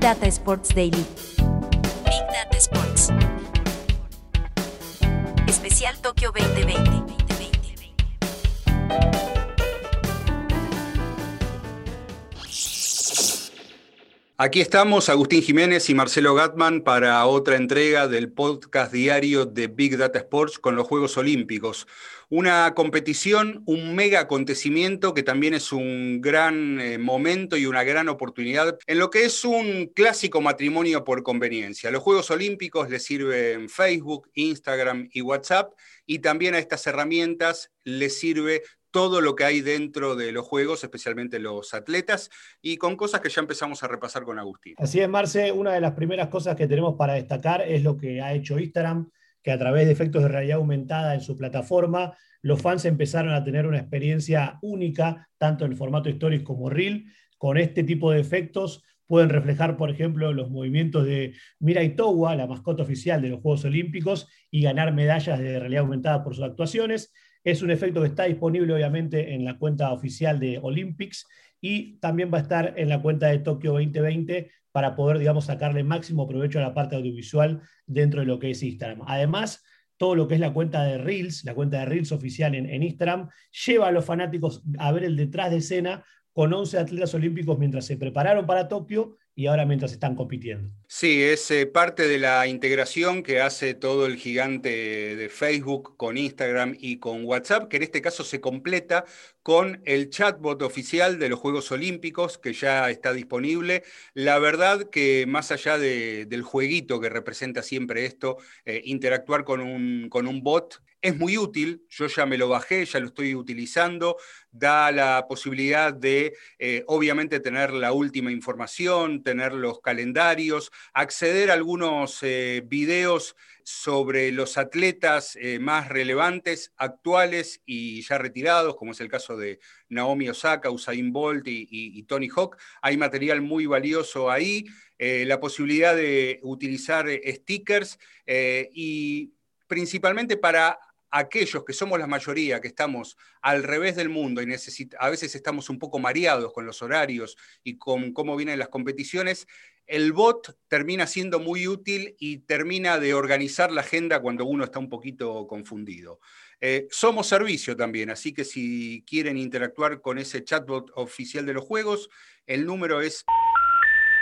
Data Sports Daily. Big Data Sports. Especial Tokio 2020. Aquí estamos, Agustín Jiménez y Marcelo Gatman, para otra entrega del podcast diario de Big Data Sports con los Juegos Olímpicos. Una competición, un mega acontecimiento que también es un gran eh, momento y una gran oportunidad en lo que es un clásico matrimonio por conveniencia. Los Juegos Olímpicos les sirven Facebook, Instagram y WhatsApp y también a estas herramientas les sirve todo lo que hay dentro de los juegos, especialmente los atletas, y con cosas que ya empezamos a repasar con Agustín. Así es, Marce, una de las primeras cosas que tenemos para destacar es lo que ha hecho Instagram, que a través de efectos de realidad aumentada en su plataforma, los fans empezaron a tener una experiencia única, tanto en formato histórico como Reel. Con este tipo de efectos pueden reflejar, por ejemplo, los movimientos de Mirai Towa, la mascota oficial de los Juegos Olímpicos, y ganar medallas de realidad aumentada por sus actuaciones. Es un efecto que está disponible obviamente en la cuenta oficial de Olympics y también va a estar en la cuenta de Tokio 2020 para poder, digamos, sacarle máximo provecho a la parte audiovisual dentro de lo que es Instagram. Además, todo lo que es la cuenta de Reels, la cuenta de Reels oficial en, Instagram, lleva a los fanáticos a ver el detrás de escena con 11 atletas olímpicos mientras se prepararon para Tokio y ahora mientras están compitiendo. Sí, es eh, parte de la integración que hace todo el gigante de Facebook con Instagram y con WhatsApp, que en este caso se completa con el chatbot oficial de los Juegos Olímpicos, que ya está disponible. La verdad que más allá del jueguito que representa siempre esto, eh, interactuar con un, con un bot es muy útil, yo ya me lo bajé, ya lo estoy utilizando, da la posibilidad de, eh, obviamente, tener la última información, tener los calendarios, acceder a algunos eh, videos sobre los atletas eh, más relevantes, actuales y ya retirados, como es el caso de Naomi Osaka, Usain Bolt y, Tony Hawk. Hay material muy valioso ahí, la posibilidad de utilizar stickers y principalmente para aquellos que somos la mayoría, que estamos al revés del mundo y a veces estamos un poco mareados con los horarios y con cómo vienen las competiciones, el bot termina siendo muy útil y termina de organizar la agenda cuando uno está un poquito confundido. Eh, somos servicio también, así que si quieren interactuar con ese chatbot oficial de los juegos, el número es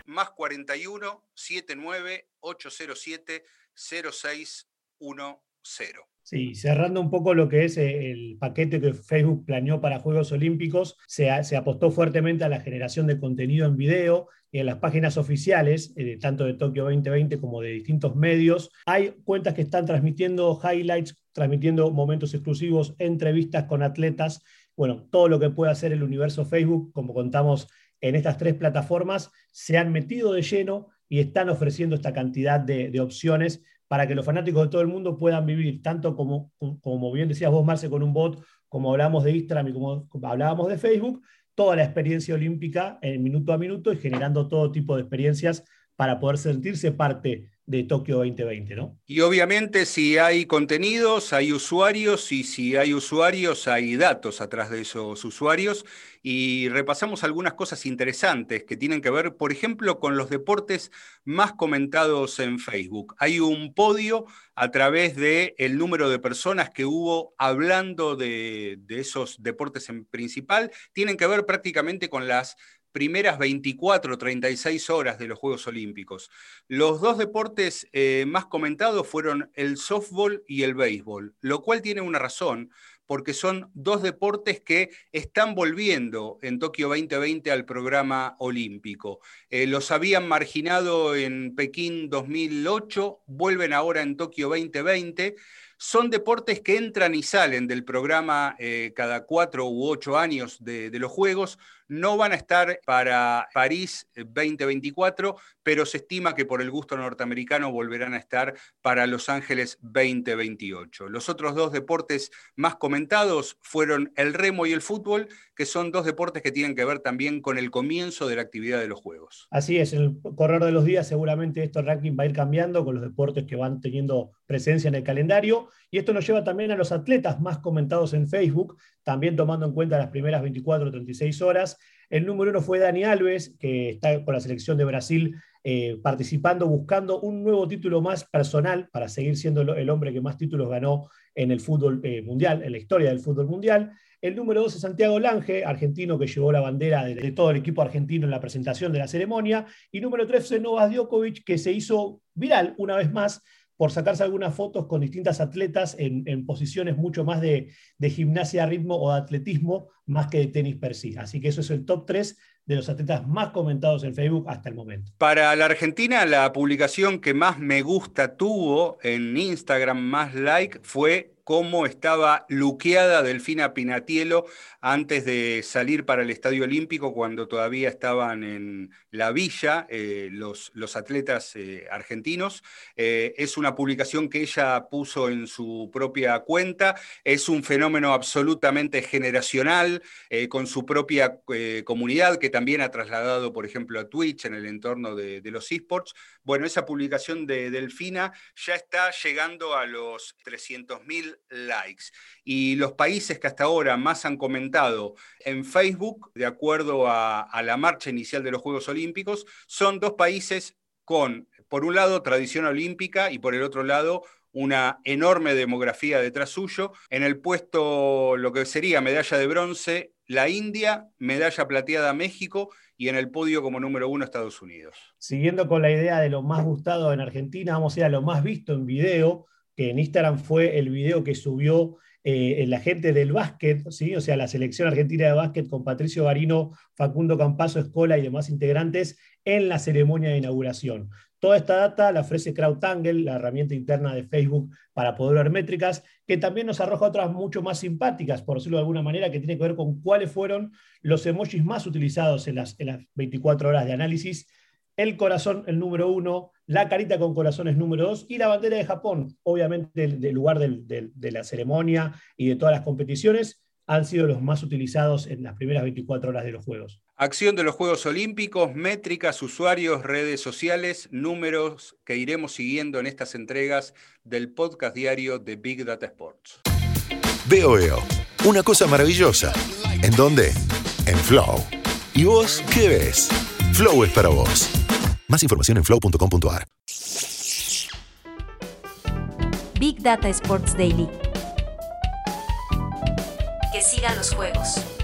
más 41 79 807 0610. Sí, cerrando un poco lo que es eh, el paquete que Facebook planeó para Juegos Olímpicos, se, apostó fuertemente a la generación de contenido en video y en las páginas oficiales, eh, tanto de Tokio 2020 como de distintos medios. Hay cuentas que están transmitiendo highlights, transmitiendo momentos exclusivos, entrevistas con atletas. Bueno, todo lo que puede hacer el universo Facebook, como contamos en estas tres plataformas, se han metido de lleno y están ofreciendo esta cantidad de opciones para que los fanáticos de todo el mundo puedan vivir, tanto como, como bien decías vos, Marce, con un bot, como hablamos de Instagram y como hablábamos de Facebook, toda la experiencia olímpica en minuto a minuto y generando todo tipo de experiencias para poder sentirse parte de Tokio 2020, ¿no? Y obviamente si hay contenidos, hay usuarios y si hay usuarios, hay datos atrás de esos usuarios. Y repasamos algunas cosas interesantes que tienen que ver, por ejemplo, con los deportes más comentados en Facebook. Hay un podio a través del el número de personas que hubo hablando de esos deportes en principal. Tienen que ver prácticamente con las primeras 24 o 36 horas de los Juegos Olímpicos. Los dos deportes eh, más comentados fueron el softball y el béisbol, lo cual tiene una razón, porque son dos deportes que están volviendo en Tokio 2020 al programa olímpico. Eh, los habían marginado en Pekín 2008, vuelven ahora en Tokio 2020 son deportes que entran y salen del programa eh, cada cuatro u ocho años de, los Juegos. No van a estar para París 2024, pero se estima que por el gusto norteamericano volverán a estar para Los Ángeles 2028. Los otros dos deportes más comentados fueron el remo y el fútbol, que son dos deportes que tienen que ver también con el comienzo de la actividad de los Juegos. Así es, el correr de los días seguramente este ranking va a ir cambiando con los deportes que van teniendo presencia en el calendario. Y esto nos lleva también a los atletas más comentados en Facebook, también tomando en cuenta las primeras 24 o 36 horas. El número uno fue Dani Alves, que está con la selección de Brasil eh, participando, buscando un nuevo título más personal para seguir siendo el hombre que más títulos ganó en el fútbol eh, mundial, en la historia del fútbol mundial. El número dos es Santiago Lange, argentino que llevó la bandera de, todo el equipo argentino en la presentación de la ceremonia. Y número tres es Novak Djokovic, que se hizo viral una vez más por sacarse algunas fotos con distintas atletas en, posiciones mucho más de, de, gimnasia ritmo o de atletismo, más que de tenis per sí. Así que eso es el top 3 de los atletas más comentados en Facebook hasta el momento. Para la Argentina, la publicación que más me gusta tuvo en Instagram, más like, fue cómo estaba luqueada Delfina Pinatielo antes de salir para el Estadio Olímpico, cuando todavía estaban en la villa eh, los, atletas eh, argentinos. Eh, es una publicación que ella puso en su propia cuenta, es un fenómeno absolutamente generacional, con su propia comunidad, que también ha trasladado, por ejemplo, a Twitch en el entorno de los esports. Bueno, esa publicación de Delfina ya está llegando a los 300.000 likes. Y los países que hasta ahora más han comentado en Facebook, de acuerdo a, la marcha inicial de los Juegos Olímpicos, son dos países con, por un lado, tradición olímpica y por el otro lado, una enorme demografía detrás suyo. En el puesto, lo que sería medalla de bronce, la India, medalla plateada México y en el podio como número uno Estados Unidos. Siguiendo con la idea de lo más gustado en Argentina, vamos a ir a lo más visto en video que en Instagram fue el video que subió eh, la gente del básquet, ¿sí? o sea, la selección argentina de básquet con Patricio Garino, Facundo Campazo Escola y demás integrantes en la ceremonia de inauguración. Toda esta data la ofrece CrowdTangle, la herramienta interna de Facebook para poder ver métricas, que también nos arroja otras mucho más simpáticas, por decirlo de alguna manera, que tiene que ver con cuáles fueron los emojis más utilizados en las, en las 24 horas de análisis el corazón el número uno, la carita con corazones número dos y la bandera de Japón, obviamente del, lugar de la ceremonia y de todas las competiciones, han sido los más utilizados en las primeras 24 horas de los Juegos. Acción de los Juegos Olímpicos, métricas, usuarios, redes sociales, números que iremos siguiendo en estas entregas del podcast diario de Big Data Sports. Veo, veo. Una cosa maravillosa. ¿En dónde? En Flow. ¿Y vos qué ves? Flow es para vos. Más información en flow.com.ar. Big Data Sports Daily. Que sigan los juegos.